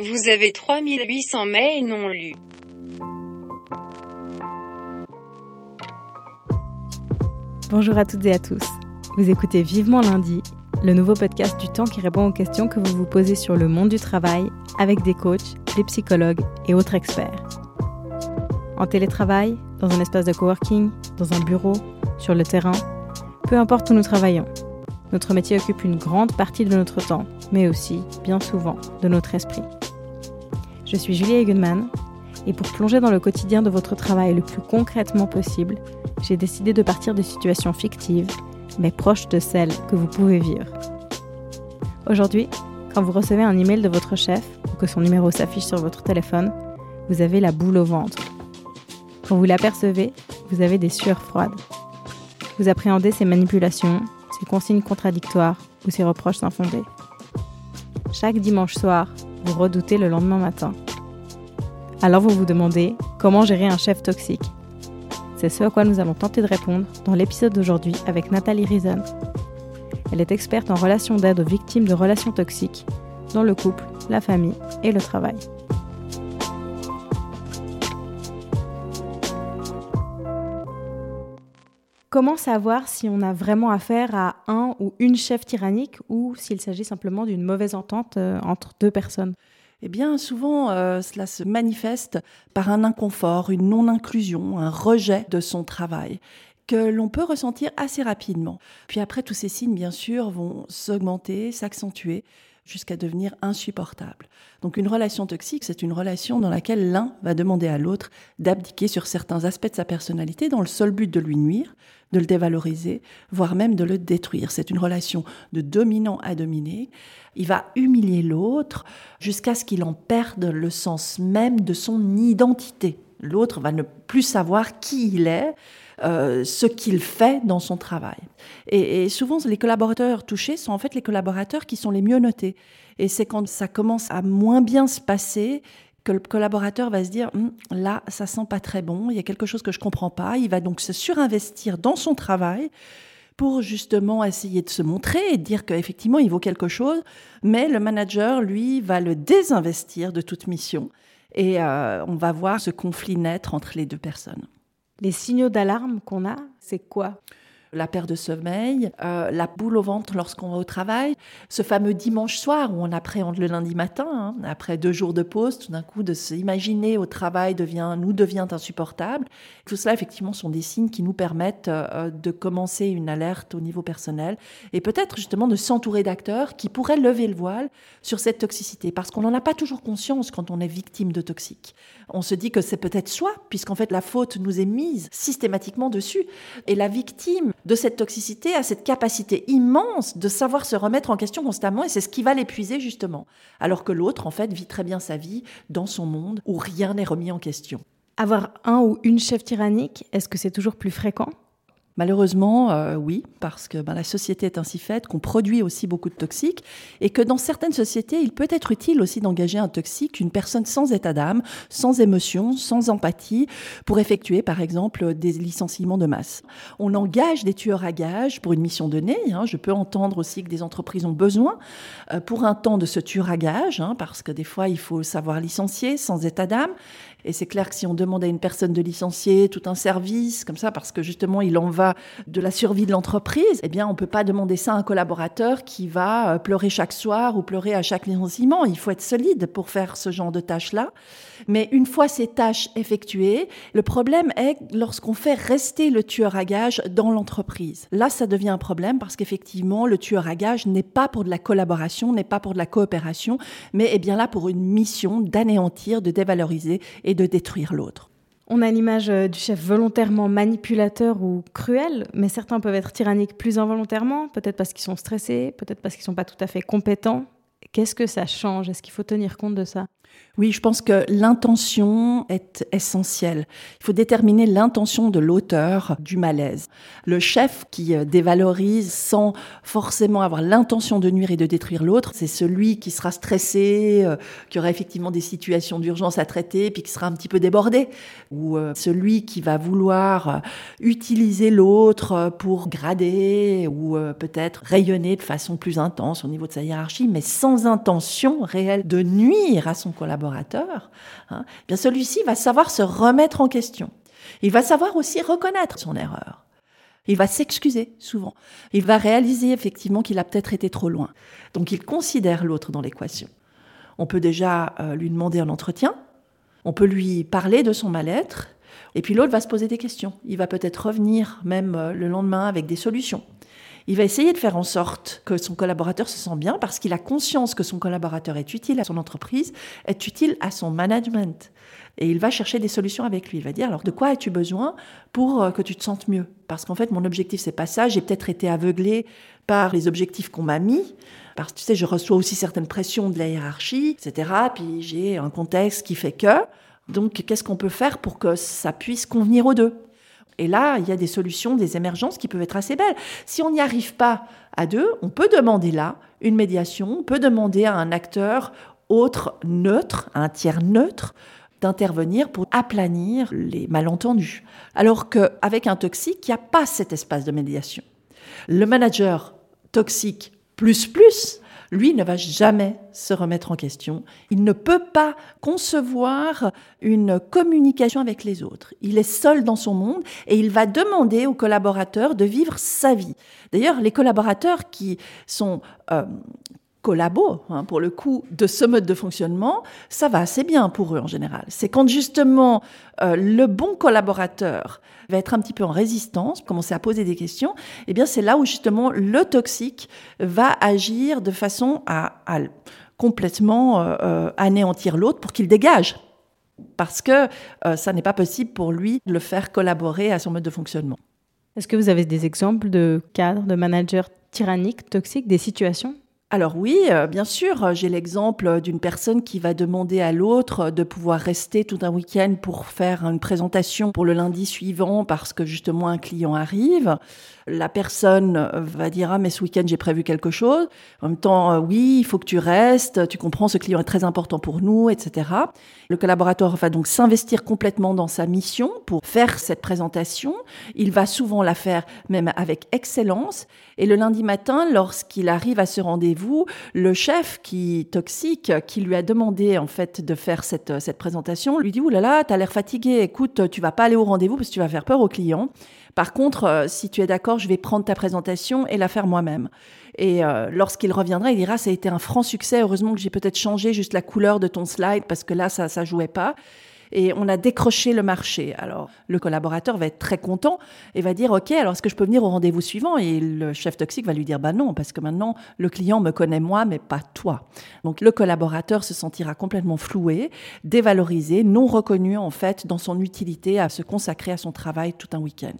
Vous avez 3800 mails non lus. Bonjour à toutes et à tous. Vous écoutez Vivement lundi, le nouveau podcast du temps qui répond aux questions que vous vous posez sur le monde du travail avec des coachs, des psychologues et autres experts. En télétravail, dans un espace de coworking, dans un bureau, sur le terrain, peu importe où nous travaillons. Notre métier occupe une grande partie de notre temps, mais aussi, bien souvent, de notre esprit. Je suis Julie Eigenman et pour plonger dans le quotidien de votre travail le plus concrètement possible, j'ai décidé de partir de situations fictives, mais proches de celles que vous pouvez vivre. Aujourd'hui, quand vous recevez un email de votre chef ou que son numéro s'affiche sur votre téléphone, vous avez la boule au ventre. Quand vous l'apercevez, vous avez des sueurs froides. Vous appréhendez ses manipulations, ses consignes contradictoires ou ses reproches infondés. Chaque dimanche soir, vous redoutez le lendemain matin. Alors vous vous demandez comment gérer un chef toxique. C'est ce à quoi nous allons tenter de répondre dans l'épisode d'aujourd'hui avec Nathalie Reason. Elle est experte en relations d'aide aux victimes de relations toxiques dans le couple, la famille et le travail. Comment savoir si on a vraiment affaire à un ou une chef tyrannique ou s'il s'agit simplement d'une mauvaise entente euh, entre deux personnes? Eh bien, souvent, euh, cela se manifeste par un inconfort, une non-inclusion, un rejet de son travail que l'on peut ressentir assez rapidement. Puis après, tous ces signes, bien sûr, vont s'augmenter, s'accentuer jusqu'à devenir insupportables. Donc une relation toxique, c'est une relation dans laquelle l'un va demander à l'autre d'abdiquer sur certains aspects de sa personnalité dans le seul but de lui nuire, de le dévaloriser, voire même de le détruire. C'est une relation de dominant à dominé. Il va humilier l'autre jusqu'à ce qu'il en perde le sens même de son identité. L'autre va ne plus savoir qui il est, euh, ce qu'il fait dans son travail. Et, et, souvent, les collaborateurs touchés sont en fait les collaborateurs qui sont les mieux notés. Et c'est quand ça commence à moins bien se passer que le collaborateur va se dire hum, là, ça sent pas très bon, il y a quelque chose que je comprends pas. Il va donc se surinvestir dans son travail pour justement essayer de se montrer et dire qu'effectivement il vaut quelque chose, mais le manager, lui, va le désinvestir de toute mission et euh, on va voir ce conflit naître entre les deux personnes. Les signaux d'alarme qu'on a, c'est quoi? La perte de sommeil, euh, la boule au ventre lorsqu'on va au travail, ce fameux dimanche soir où on appréhende le lundi matin, hein, après deux jours de pause, tout d'un coup de s'imaginer au travail devient, nous devient insupportable. Tout cela, effectivement, sont des signes qui nous permettent euh, de commencer une alerte au niveau personnel et peut-être justement de s'entourer d'acteurs qui pourraient lever le voile sur cette toxicité, parce qu'on n'en a pas toujours conscience quand on est victime de toxiques. On se dit que c'est peut-être soi, puisqu'en fait la faute nous est mise systématiquement dessus, et la victime de cette toxicité a cette capacité immense de savoir se remettre en question constamment et c'est ce qui va l'épuiser justement. Alors que l'autre, en fait, vit très bien sa vie dans son monde où rien n'est remis en question. Avoir un ou une chef tyrannique, est-ce que c'est toujours plus fréquent? Malheureusement, euh, oui, parce que ben, la société est ainsi faite qu'on produit aussi beaucoup de toxiques et que dans certaines sociétés, il peut être utile aussi d'engager un toxique, une personne sans état d'âme, sans émotion, sans empathie, pour effectuer par exemple des licenciements de masse. On engage des tueurs à gages pour une mission donnée. Hein. Je peux entendre aussi que des entreprises ont besoin euh, pour un temps de ce tueur à gages, hein, parce que des fois, il faut savoir licencier sans état d'âme. Et c'est clair que si on demande à une personne de licencier tout un service comme ça, parce que justement il en va de la survie de l'entreprise, eh bien on peut pas demander ça à un collaborateur qui va euh, pleurer chaque soir ou pleurer à chaque licenciement. Il faut être solide pour faire ce genre de tâches-là. Mais une fois ces tâches effectuées, le problème est lorsqu'on fait rester le tueur à gage dans l'entreprise. Là, ça devient un problème parce qu'effectivement, le tueur à gage n'est pas pour de la collaboration, n'est pas pour de la coopération, mais est bien là pour une mission d'anéantir, de dévaloriser et de détruire l'autre. On a l'image euh, du chef volontairement manipulateur ou cruel, mais certains peuvent être tyranniques plus involontairement, peut-être parce qu'ils sont stressés, peut-être parce qu'ils ne sont pas tout à fait compétents. Qu'est-ce que ça change? Est-ce qu'il faut tenir compte de ça? Oui, je pense que l'intention est essentielle. Il faut déterminer l'intention de l'auteur du malaise. Le chef qui euh, dévalorise sans forcément avoir l'intention de nuire et de détruire l'autre, c'est celui qui sera stressé, euh, qui aura effectivement des situations d'urgence à traiter, puis qui sera un petit peu débordé. Ou euh, celui qui va vouloir utiliser l'autre pour grader ou peut-être rayonner de façon plus intense au niveau de sa hiérarchie, mais sans intention réelle de nuire à son collaborateur, hein, eh bien celui-ci va savoir se remettre en question. Il va savoir aussi reconnaître son erreur. Il va s'excuser souvent. Il va réaliser effectivement qu'il a peut-être été trop loin. Donc il considère l'autre dans l'équation. On peut déjà euh, lui demander un entretien, on peut lui parler de son mal-être, et puis l'autre va se poser des questions. Il va peut-être revenir même euh, le lendemain avec des solutions. Il va essayer de faire en sorte que son collaborateur se sent bien parce qu'il a conscience que son collaborateur est utile à son entreprise, est utile à son management. Et il va chercher des solutions avec lui. Il va dire alors de quoi as-tu besoin pour euh, que tu te sentes mieux? Parce qu'en fait mon objectif c'est pas ça. J'ai peut-être été aveuglé par les objectifs qu'on m'a mis. Parce que tu sais, je reçois aussi certaines pressions de la hiérarchie, etc. Puis j'ai un contexte qui fait que. Donc qu'est-ce qu'on peut faire pour que ça puisse convenir aux deux? Et là, il y a des solutions, des émergences qui peuvent être assez belles. Si on n'y arrive pas à deux, on peut demander là une médiation, on peut demander à un acteur autre neutre, un tiers neutre, d'intervenir pour aplanir les malentendus. Alors qu'avec un toxique, il n'y a pas cet espace de médiation. Le manager toxique plus plus lui ne va jamais se remettre en question. Il ne peut pas concevoir une communication avec les autres. Il est seul dans son monde et il va demander aux collaborateurs de vivre sa vie. D'ailleurs, les collaborateurs qui sont euh, collabos, hein, pour le coup, de ce mode de fonctionnement, ça va assez bien pour eux en général. C'est quand justement euh, le bon collaborateur va être un petit peu en résistance, commencer à poser des questions, eh bien c'est là où justement le toxique va agir de façon à, complètement euh, euh, anéantir l'autre pour qu'il dégage. Parce que ça n'est pas possible pour lui de le faire collaborer à son mode de fonctionnement. Est-ce que vous avez des exemples de cadres, de managers tyranniques, toxiques, des situations? Alors oui, euh, bien sûr, j'ai l'exemple d'une personne qui va demander à l'autre de pouvoir rester tout un week-end pour faire une présentation pour le lundi suivant parce que justement un client arrive. La personne va dire ah mais ce week-end j'ai prévu quelque chose. En même temps euh, oui il faut que tu restes. Tu comprends ce client est très important pour nous etc. Le collaborateur va donc s'investir complètement dans sa mission pour faire cette présentation. Il va souvent la faire même avec excellence. Et le lundi matin lorsqu'il arrive à ce rendez-vous, le chef qui toxique qui lui a demandé en fait de faire cette cette présentation lui dit oulala là là t'as l'air fatigué. Écoute tu vas pas aller au rendez-vous parce que tu vas faire peur au client. Par contre, euh, si tu es d'accord, je vais prendre ta présentation et la faire moi-même. Et euh, lorsqu'il reviendra, il dira, ça a été un franc succès. Heureusement que j'ai peut-être changé juste la couleur de ton slide parce que là, ça, ça jouait pas et on a décroché le marché. Alors, le collaborateur va être très content et va dire, OK, alors est-ce que je peux venir au rendez-vous suivant? Et le chef toxique va lui dire, bah non, parce que maintenant, le client me connaît moi, mais pas toi. Donc, le collaborateur se sentira complètement floué, dévalorisé, non reconnu, en fait, dans son utilité à se consacrer à son travail tout un week-end.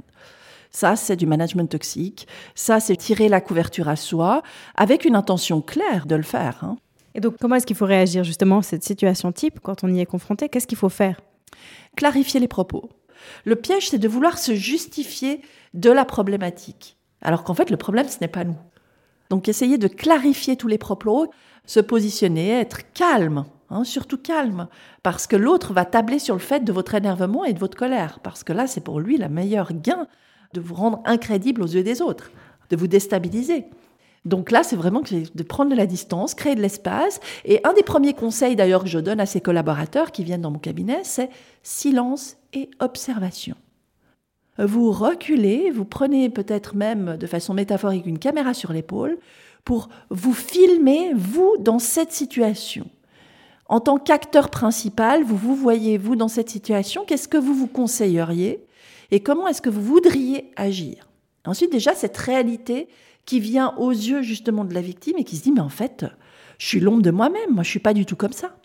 Ça, c'est du management toxique. Ça, c'est tirer la couverture à soi avec une intention claire de le faire. Hein. Et donc, comment est-ce qu'il faut réagir justement à cette situation type quand on y est confronté? Qu'est-ce qu'il faut faire? Clarifier les propos. Le piège, c'est de vouloir se justifier de la problématique, alors qu'en fait, le problème, ce n'est pas nous. Donc, essayer de clarifier tous les propos, se positionner, être calme, hein, surtout calme, parce que l'autre va tabler sur le fait de votre énervement et de votre colère, parce que là, c'est pour lui la meilleure gain de vous rendre incrédible aux yeux des autres, de vous déstabiliser. Donc là, c'est vraiment de prendre de la distance, créer de l'espace. Et un des premiers conseils d'ailleurs que je donne à ces collaborateurs qui viennent dans mon cabinet, c'est silence et observation. Vous reculez, vous prenez peut-être même de façon métaphorique une caméra sur l'épaule pour vous filmer, vous, dans cette situation. En tant qu'acteur principal, vous vous voyez, vous, dans cette situation, qu'est-ce que vous vous conseilleriez et comment est-ce que vous voudriez agir? Ensuite, déjà, cette réalité qui vient aux yeux justement de la victime et qui se dit mais en fait, je suis l'ombre de moi-même, moi je suis pas du tout comme ça.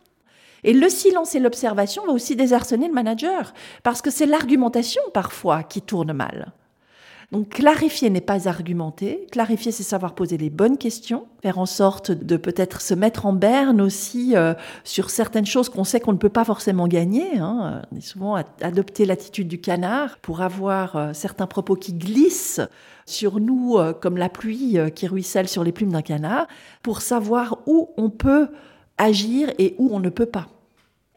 Et le silence et l'observation vont aussi désarçonner le manager parce que c'est l'argumentation parfois qui tourne mal. Donc clarifier n'est pas argumenter, clarifier c'est savoir poser les bonnes questions, faire en sorte de peut-être se mettre en berne aussi euh, sur certaines choses qu'on sait qu'on ne peut pas forcément gagner. Hein. On est souvent adopter l'attitude du canard pour avoir euh, certains propos qui glissent sur nous euh, comme la pluie qui ruisselle sur les plumes d'un canard, pour savoir où on peut agir et où on ne peut pas.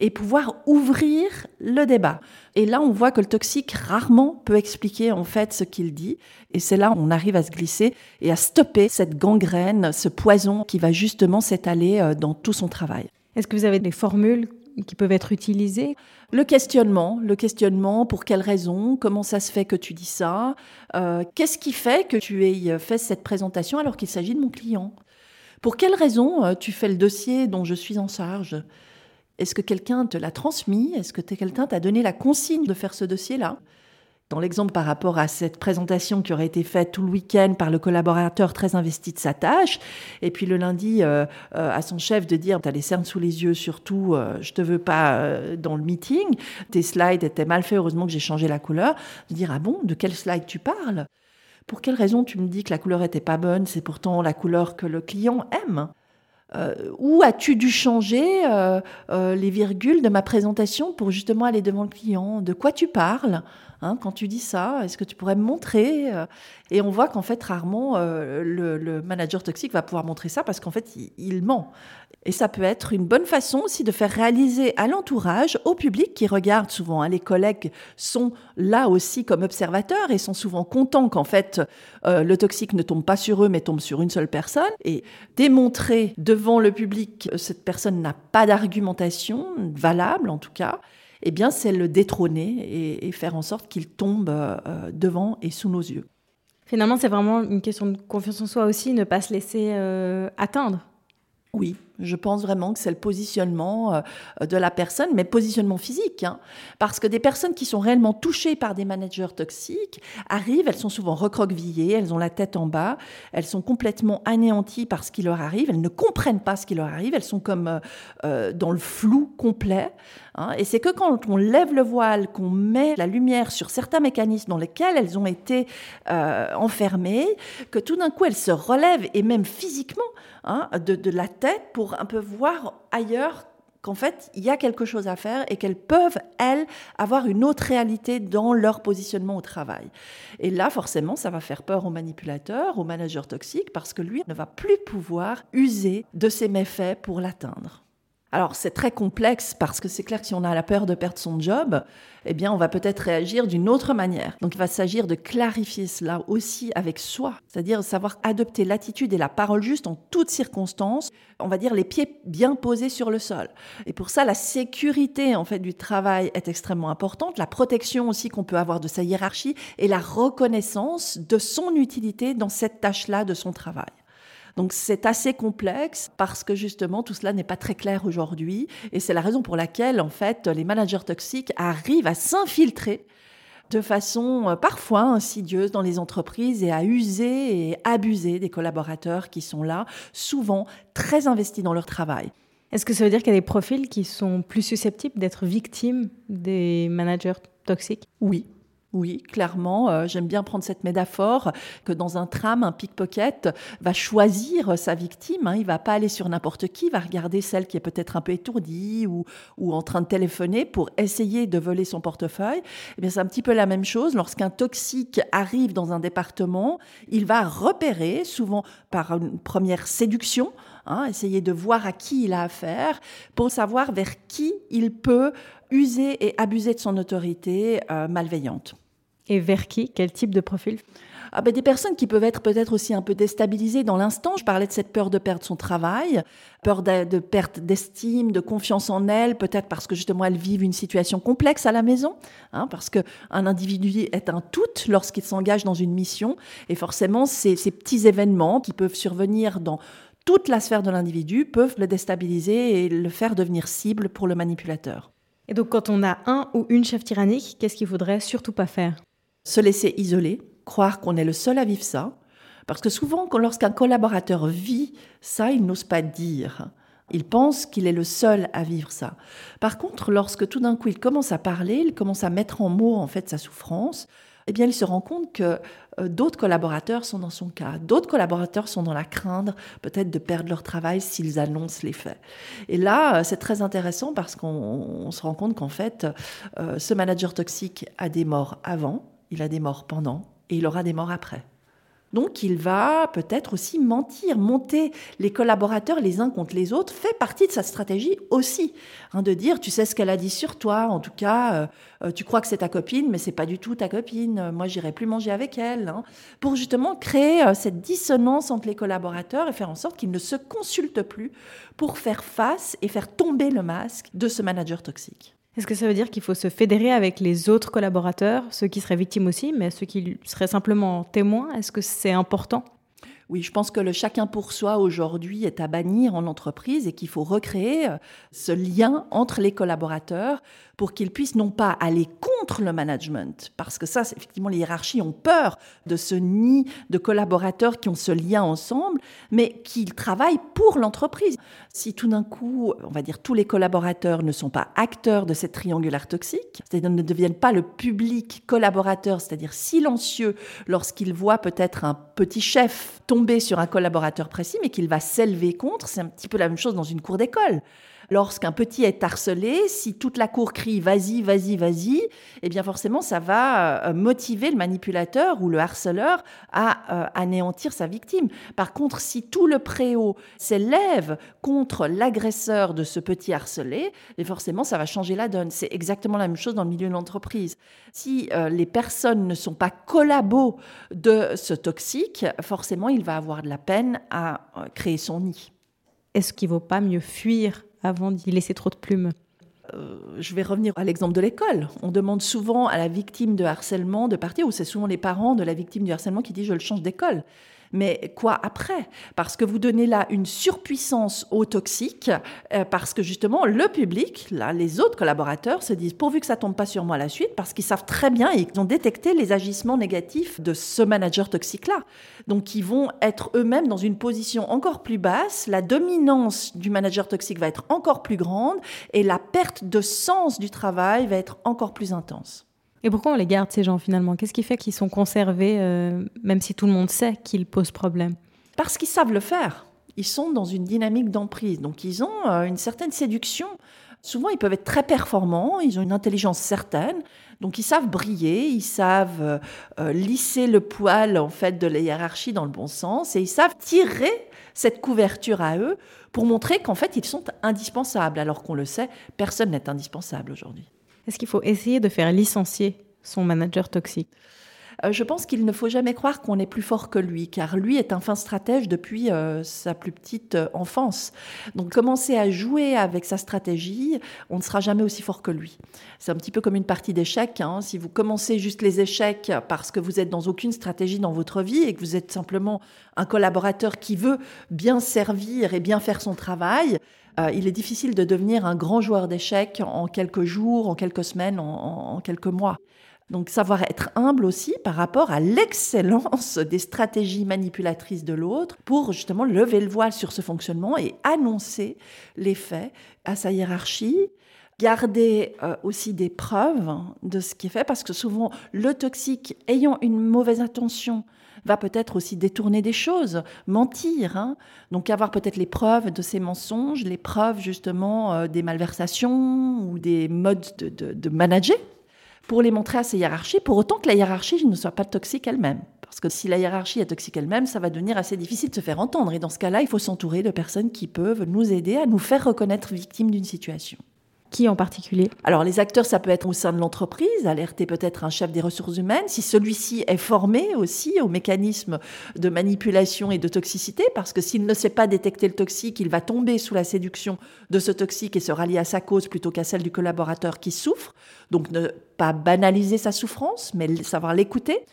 et pouvoir ouvrir le débat. Et là, on voit que le toxique rarement peut expliquer en fait ce qu'il dit. Et c'est là où on arrive à se glisser et à stopper cette gangrène, ce poison qui va justement s'étaler euh, dans tout son travail. Est-ce que vous avez des formules qui peuvent être utilisées. Le questionnement, le questionnement, pour quelles raisons, comment ça se fait que tu dis ça, euh, qu'est-ce qui fait que tu aies fait cette présentation alors qu'il s'agit de mon client? Pour quelles raisons euh, tu fais le dossier dont je suis en charge? Est-ce que quelqu'un te l'a transmis? Est-ce que quelqu'un t'a donné la consigne de faire ce dossier-là? Dans l'exemple par rapport à cette présentation qui aurait été faite tout le week-end par le collaborateur très investi de sa tâche, et puis le lundi euh, euh, à son chef de dire, t'as les cernes sous les yeux, surtout, euh, je te veux pas dans le meeting, tes slides étaient mal faits, heureusement que j'ai changé la couleur, de dire, ah bon, de quel slide tu parles? Pour quelle raison tu me dis que la couleur était pas bonne, c'est pourtant la couleur que le client aime. Euh, où as-tu dû changer euh, euh, les virgules de ma présentation pour justement aller devant le client? De quoi tu parles? Hein, quand tu dis ça Est-ce que tu pourrais me montrer Et on voit qu'en fait, rarement, le, manager toxique va pouvoir montrer ça parce qu'en fait, il ment. Et ça peut être une bonne façon aussi de faire réaliser à l'entourage, au public qui regarde souvent. Hein, les collègues sont là aussi comme observateurs et sont souvent contents qu'en fait euh, le toxique ne tombe pas sur eux mais tombe sur une seule personne. Et démontrer devant le public cette personne n'a pas d'argumentation valable en tout cas, eh bien c'est le détrôner et, faire en sorte qu'il tombe euh, devant et sous nos yeux. Finalement, c'est vraiment une question de confiance en soi aussi, ne pas se laisser euh, atteindre. Oui, je pense vraiment que c'est le positionnement euh, de la personne, mais positionnement physique. Hein. parce que des personnes qui sont réellement touchées par des managers toxiques arrivent, elles sont souvent recroquevillées, elles ont la tête en bas, elles sont complètement anéanties par ce qui leur arrive, elles ne comprennent pas ce qui leur arrive, elles sont comme euh, euh, dans le flou complet. Hein. et c'est que quand on lève le voile, qu'on met la lumière sur certains mécanismes dans lesquels elles ont été enfermées, que tout d'un coup elles se relèvent, et même physiquement, hein, de, de la tête pour un peu voir ailleurs qu'en fait, il y a quelque chose à faire et qu'elles peuvent, elles, avoir une autre réalité dans leur positionnement au travail. Et là, forcément, ça va faire peur au manipulateur, au manager toxique, parce que lui ne va plus pouvoir user de ses méfaits pour l'atteindre. Alors c'est très complexe parce que c'est clair que si on a la peur de perdre son job, eh bien on va peut-être réagir d'une autre manière. Donc il va s'agir de clarifier cela aussi avec soi, c'est-à-dire savoir adopter l'attitude et la parole juste en toutes circonstances, on va dire les pieds bien posés sur le sol. Et pour ça la sécurité en fait du travail est extrêmement importante, la protection aussi qu'on peut avoir de sa hiérarchie et la reconnaissance de son utilité dans cette tâche-là de son travail. Donc c'est assez complexe parce que justement tout cela n'est pas très clair aujourd'hui. Et c'est la raison pour laquelle en fait les managers toxiques arrivent à s'infiltrer de façon euh, parfois insidieuse dans les entreprises et à user et abuser des collaborateurs qui sont là, souvent très investis dans leur travail. Est-ce que ça veut dire qu'il y a des profils qui sont plus susceptibles d'être victimes des managers toxiques? Oui, oui, clairement, euh, j'aime bien prendre cette métaphore que dans un tram, un pickpocket va choisir sa victime. Hein, il va pas aller sur n'importe qui, va regarder celle qui est peut-être un peu étourdie ou, ou en train de téléphoner pour essayer de voler son portefeuille. Eh bien, c'est un petit peu la même chose. Lorsqu'un toxique arrive dans un département, il va repérer, souvent par une première séduction, hein, essayer de voir à qui il a affaire pour savoir vers qui il peut user et abuser de son autorité euh, malveillante. Et vers qui? Quel type de profil? Ah ben des personnes qui peuvent être peut-être aussi un peu déstabilisées dans l'instant. Je parlais de cette peur de perdre son travail, peur de, perte d'estime, de confiance en elles, peut-être parce que justement elles vivent une situation complexe à la maison, hein, parce que un individu est un tout lorsqu'il s'engage dans une mission, et forcément ces, ces petits événements qui peuvent survenir dans toute la sphère de l'individu peuvent le déstabiliser et le faire devenir cible pour le manipulateur. Et donc quand on a un ou une chef tyrannique, qu'est-ce qu'il faudrait surtout pas faire? Se laisser isoler, croire qu'on est le seul à vivre ça. Parce que souvent, lorsqu'un collaborateur vit ça, il n'ose pas dire. Il pense qu'il est le seul à vivre ça. Par contre, lorsque tout d'un coup il commence à parler, il commence à mettre en mots en fait sa souffrance, eh bien il se rend compte que euh, d'autres collaborateurs sont dans son cas, d'autres collaborateurs sont dans la crainte peut-être de perdre leur travail s'ils annoncent les faits. Et là, euh, c'est très intéressant parce qu'on se rend compte qu'en fait, euh, ce manager toxique a des morts avant, il a des morts pendant et il aura des morts après. Donc il va peut-être aussi mentir, monter les collaborateurs les uns contre les autres, fait partie de sa stratégie aussi, hein, de dire tu sais ce qu'elle a dit sur toi, en tout cas euh, euh, tu crois que c'est ta copine, mais c'est pas du tout ta copine. Moi j'irai plus manger avec elle, hein, pour justement créer euh, cette dissonance entre les collaborateurs et faire en sorte qu'ils ne se consultent plus pour faire face et faire tomber le masque de ce manager toxique. Est-ce que ça veut dire qu'il faut se fédérer avec les autres collaborateurs, ceux qui seraient victimes aussi, mais ceux qui seraient simplement témoins? Est-ce que c'est important? Oui, je pense que le chacun pour soi aujourd'hui est à bannir en entreprise et qu'il faut recréer euh, ce lien entre les collaborateurs pour qu'ils puissent non pas aller contre le management, parce que ça, effectivement, les hiérarchies ont peur de ce nid de collaborateurs qui ont ce lien ensemble, mais qu'ils travaillent pour l'entreprise. Si tout d'un coup, on va dire, tous les collaborateurs ne sont pas acteurs de cette triangulaire toxique, c'est-à-dire ne deviennent pas le public collaborateur, c'est-à-dire silencieux lorsqu'ils voient peut-être un petit chef tomber sur un collaborateur précis, mais qu'il va s'élever contre, c'est un petit peu la même chose dans une cour d'école. Lorsqu'un petit est harcelé, si toute la cour crie vas-y, vas-y, vas-y, eh bien forcément ça va euh, motiver le manipulateur ou le harceleur à euh, anéantir sa victime. Par contre, si tout le préau s'élève contre l'agresseur de ce petit harcelé, et eh forcément ça va changer la donne. C'est exactement la même chose dans le milieu de l'entreprise. Si euh, les personnes ne sont pas collabos de ce toxique, forcément il va avoir de la peine à créer son nid. Est-ce qu'il ne vaut pas mieux fuir avant d'y laisser trop de plumes euh, je vais revenir à l'exemple de l'école. On demande souvent à la victime de harcèlement de partir, ou c'est souvent les parents de la victime du harcèlement qui disent je le change d'école. Mais quoi après? Parce que vous donnez là une surpuissance au toxique, euh, parce que justement le public, là, les autres collaborateurs se disent pourvu que ça tombe pas sur moi la suite, parce qu'ils savent très bien et ils ont détecté les agissements négatifs de ce manager toxique-là. Donc ils vont être eux-mêmes dans une position encore plus basse, la dominance du manager toxique va être encore plus grande et la perte de sens du travail va être encore plus intense. Et pourquoi on les garde, ces gens, finalement? Qu'est-ce qui fait qu'ils sont conservés, euh, même si tout le monde sait qu'ils posent problème? Parce qu'ils savent le faire. Ils sont dans une dynamique d'emprise. Donc, ils ont euh, une certaine séduction. Souvent, ils peuvent être très performants, ils ont une intelligence certaine. Donc, ils savent briller, ils savent euh, lisser le poil, en fait, de la hiérarchie dans le bon sens, et ils savent tirer cette couverture à eux pour montrer qu'en fait, ils sont indispensables, alors qu'on le sait, personne n'est indispensable aujourd'hui. Est-ce qu'il faut essayer de faire licencier son manager toxique? Euh, je pense qu'il ne faut jamais croire qu'on est plus fort que lui, car lui est un fin stratège depuis euh, sa plus petite euh, enfance. Donc commencer à jouer avec sa stratégie, on ne sera jamais aussi fort que lui. C'est un petit peu comme une partie d'échecs. Hein. Si vous commencez juste les échecs parce que vous êtes dans aucune stratégie dans votre vie et que vous êtes simplement un collaborateur qui veut bien servir et bien faire son travail, il est difficile de devenir un grand joueur d'échecs en quelques jours, en quelques semaines, en quelques mois. Donc savoir être humble aussi par rapport à l'excellence des stratégies manipulatrices de l'autre pour justement lever le voile sur ce fonctionnement et annoncer les faits à sa hiérarchie, garder euh, aussi des preuves de ce qui est fait, parce que souvent le toxique ayant une mauvaise intention va peut-être aussi détourner des choses, mentir. Hein. Donc avoir peut-être les preuves de ces mensonges, les preuves justement euh, des malversations ou des modes de, de, de manager pour les montrer à ces hiérarchies, pour autant que la hiérarchie ne soit pas toxique elle-même. Parce que si la hiérarchie est toxique elle-même, ça va devenir assez difficile de se faire entendre. Et dans ce cas-là, il faut s'entourer de personnes qui peuvent nous aider à nous faire reconnaître victimes d'une situation. Qui en particulier? Alors les acteurs, ça peut être au sein de l'entreprise, alerter peut-être un chef des ressources humaines, si celui-ci est formé aussi aux mécanismes de manipulation et de toxicité, parce que s'il ne sait pas détecter le toxique, il va tomber sous la séduction de ce toxique et se rallier à sa cause plutôt qu'à celle du collaborateur qui souffre. Donc ne pas banaliser sa souffrance, mais savoir l'écouter.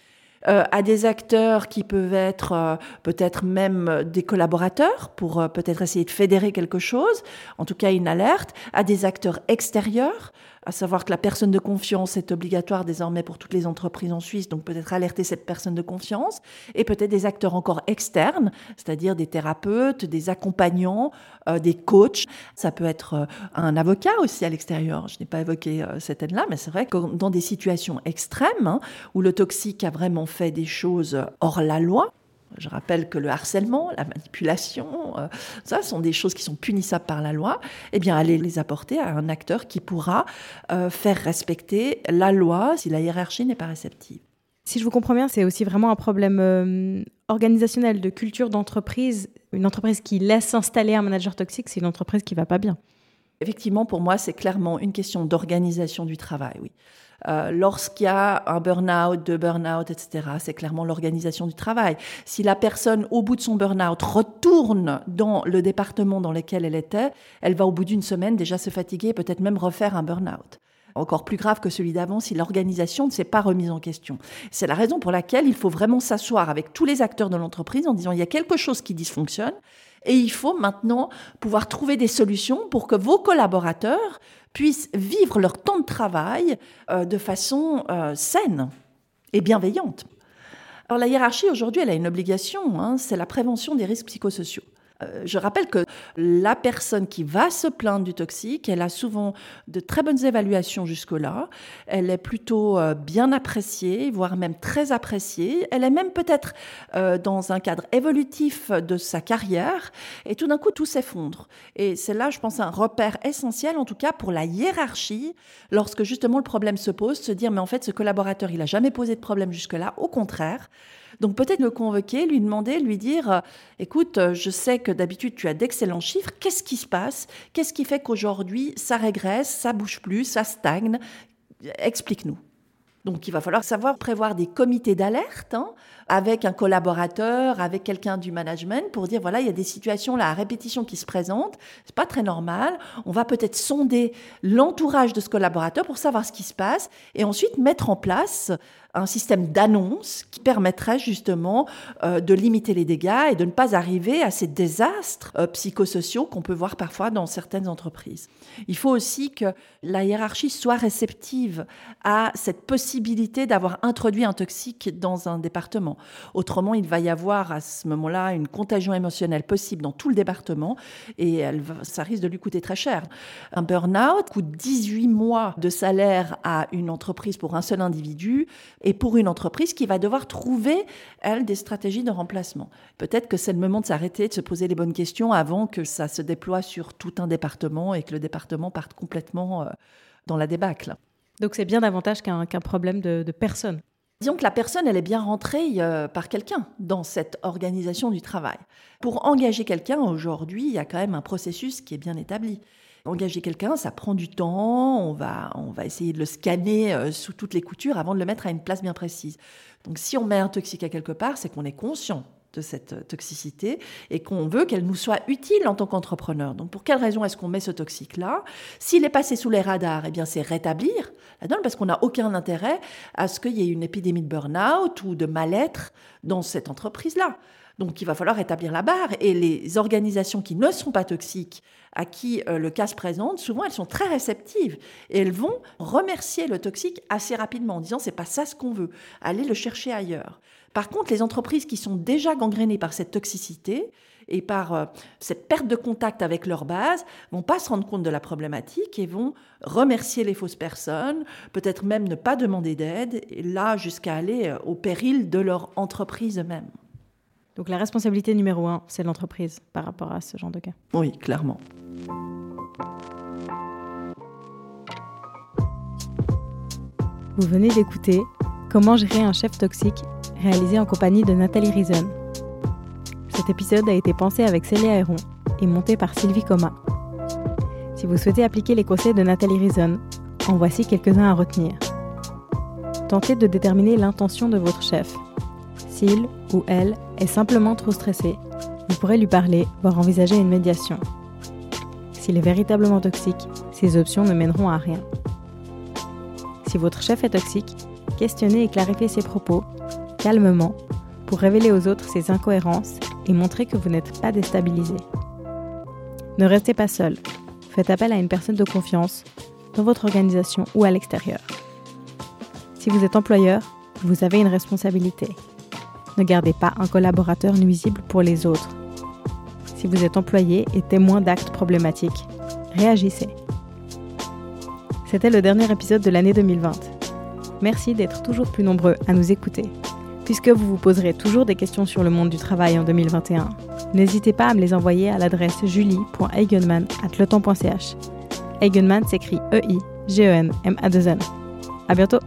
Euh, à des acteurs qui peuvent être euh, peut-être même des collaborateurs pour euh, peut-être essayer de fédérer quelque chose, en tout cas une alerte, à des acteurs extérieurs à savoir que la personne de confiance est obligatoire désormais pour toutes les entreprises en Suisse, donc peut-être alerter cette personne de confiance, et peut-être des acteurs encore externes, c'est-à-dire des thérapeutes, des accompagnants, euh, des coachs. Ça peut être euh, un avocat aussi à l'extérieur. Je n'ai pas évoqué euh, cette aide-là, mais c'est vrai que dans des situations extrêmes, hein, où le toxique a vraiment fait des choses hors la loi, je rappelle que le harcèlement, la manipulation, euh, ça sont des choses qui sont punissables par la loi. Eh bien, allez les apporter à un acteur qui pourra euh, faire respecter la loi si la hiérarchie n'est pas réceptive. Si je vous comprends bien, c'est aussi vraiment un problème euh, organisationnel, de culture d'entreprise. Une entreprise qui laisse s'installer un manager toxique, c'est une entreprise qui va pas bien. Effectivement, pour moi, c'est clairement une question d'organisation du travail, oui. Euh, lorsqu'il y a un burn-out, deux burn-out, etc., c'est clairement l'organisation du travail. Si la personne, au bout de son burn-out, retourne dans le département dans lequel elle était, elle va au bout d'une semaine déjà se fatiguer et peut-être même refaire un burn-out encore plus grave que celui d'avant si l'organisation ne s'est pas remise en question. C'est la raison pour laquelle il faut vraiment s'asseoir avec tous les acteurs de l'entreprise en disant il y a quelque chose qui dysfonctionne et il faut maintenant pouvoir trouver des solutions pour que vos collaborateurs puissent vivre leur temps de travail euh, de façon euh, saine et bienveillante. Alors la hiérarchie aujourd'hui, elle a une obligation, hein, c'est la prévention des risques psychosociaux. Euh, je rappelle que la personne qui va se plaindre du toxique, elle a souvent de très bonnes évaluations jusque-là. Elle est plutôt euh, bien appréciée, voire même très appréciée. Elle est même peut-être euh, dans un cadre évolutif de sa carrière. Et tout d'un coup, tout s'effondre. Et c'est là, je pense, un repère essentiel, en tout cas pour la hiérarchie, lorsque justement le problème se pose, se dire, mais en fait, ce collaborateur, il n'a jamais posé de problème jusque-là. Au contraire, donc peut-être le convoquer, lui demander, lui dire, écoute, je sais que d'habitude tu as d'excellents chiffres, qu'est-ce qui se passe? Qu'est-ce qui fait qu'aujourd'hui ça régresse, ça bouge plus, ça stagne? Explique-nous. Donc il va falloir savoir prévoir des comités d'alerte hein, avec un collaborateur, avec quelqu'un du management pour dire voilà, il y a des situations là à répétition qui se présentent, c'est pas très normal. On va peut-être sonder l'entourage de ce collaborateur pour savoir ce qui se passe et ensuite mettre en place un système d'annonce qui permettrait justement euh, de limiter les dégâts et de ne pas arriver à ces désastres euh, psychosociaux qu'on peut voir parfois dans certaines entreprises. Il faut aussi que la hiérarchie soit réceptive à cette possibilité d'avoir introduit un toxique dans un département. Autrement, il va y avoir à ce moment-là une contagion émotionnelle possible dans tout le département et ça risque de lui coûter très cher. Un burn-out coûte 18 mois de salaire à une entreprise pour un seul individu et pour une entreprise qui va devoir trouver, elle, des stratégies de remplacement. Peut-être que c'est le moment de s'arrêter, de se poser les bonnes questions avant que ça se déploie sur tout un département et que le département parte complètement euh, dans la débâcle. Donc c'est bien davantage qu'un problème de, de personne. Disons que la personne, elle est bien rentrée euh, par quelqu'un dans cette organisation du travail. Pour engager quelqu'un, aujourd'hui, il y a quand même un processus qui est bien établi. Engager quelqu'un, ça prend du temps, on va, on va essayer de le scanner euh, sous toutes les coutures avant de le mettre à une place bien précise. Donc si on met un toxique à quelque part, c'est qu'on est conscient de cette toxicité et qu'on veut qu'elle nous soit utile en tant qu'entrepreneur. Donc pour quelle raison est-ce qu'on met ce toxique-là? S'il est passé sous les radars, eh bien c'est rétablir la donne parce qu'on n'a aucun intérêt à ce qu'il y ait une épidémie de burn-out ou de mal-être dans cette entreprise-là. Donc il va falloir rétablir la barre et les organisations qui ne sont pas toxiques, à qui euh, le cas se présente, souvent elles sont très réceptives et elles vont remercier le toxique assez rapidement en disant c'est pas ça ce qu'on veut, allez le chercher ailleurs. Par contre, les entreprises qui sont déjà gangrénées par cette toxicité et par euh, cette perte de contact avec leur base vont pas se rendre compte de la problématique et vont remercier les fausses personnes, peut-être même ne pas demander d'aide, et là jusqu'à aller euh, au péril de leur entreprise même. Donc la responsabilité numéro un, c'est l'entreprise par rapport à ce genre de cas. Oui, clairement. Vous venez d'écouter Comment gérer un chef toxique réalisé en compagnie de Nathalie Rison. Cet épisode a été pensé avec Célia Héron et monté par Sylvie Coma. Si vous souhaitez appliquer les conseils de Nathalie Rison, en voici quelques-uns à retenir. Tentez de déterminer l'intention de votre chef. S'il ou elle est simplement trop stressé, vous pourrez lui parler, voire envisager une médiation. S'il est véritablement toxique, ces options ne mèneront à rien. Si votre chef est toxique, questionnez et clarifiez ses propos calmement pour révéler aux autres ses incohérences et montrer que vous n'êtes pas déstabilisé. Ne restez pas seul. Faites appel à une personne de confiance dans votre organisation ou à l'extérieur. Si vous êtes employeur, vous avez une responsabilité. Ne gardez pas un collaborateur nuisible pour les autres. Si vous êtes employé et témoin d'actes problématiques, réagissez. C'était le dernier épisode de l'année 2020. Merci d'être toujours plus nombreux à nous écouter puisque vous vous poserez toujours des questions sur le monde du travail en 2021. N'hésitez pas à me les envoyer à l'adresse julie.eigenman.ch. Eigenman s'écrit E-I-G-E-N-M-A-2-N. À bientôt!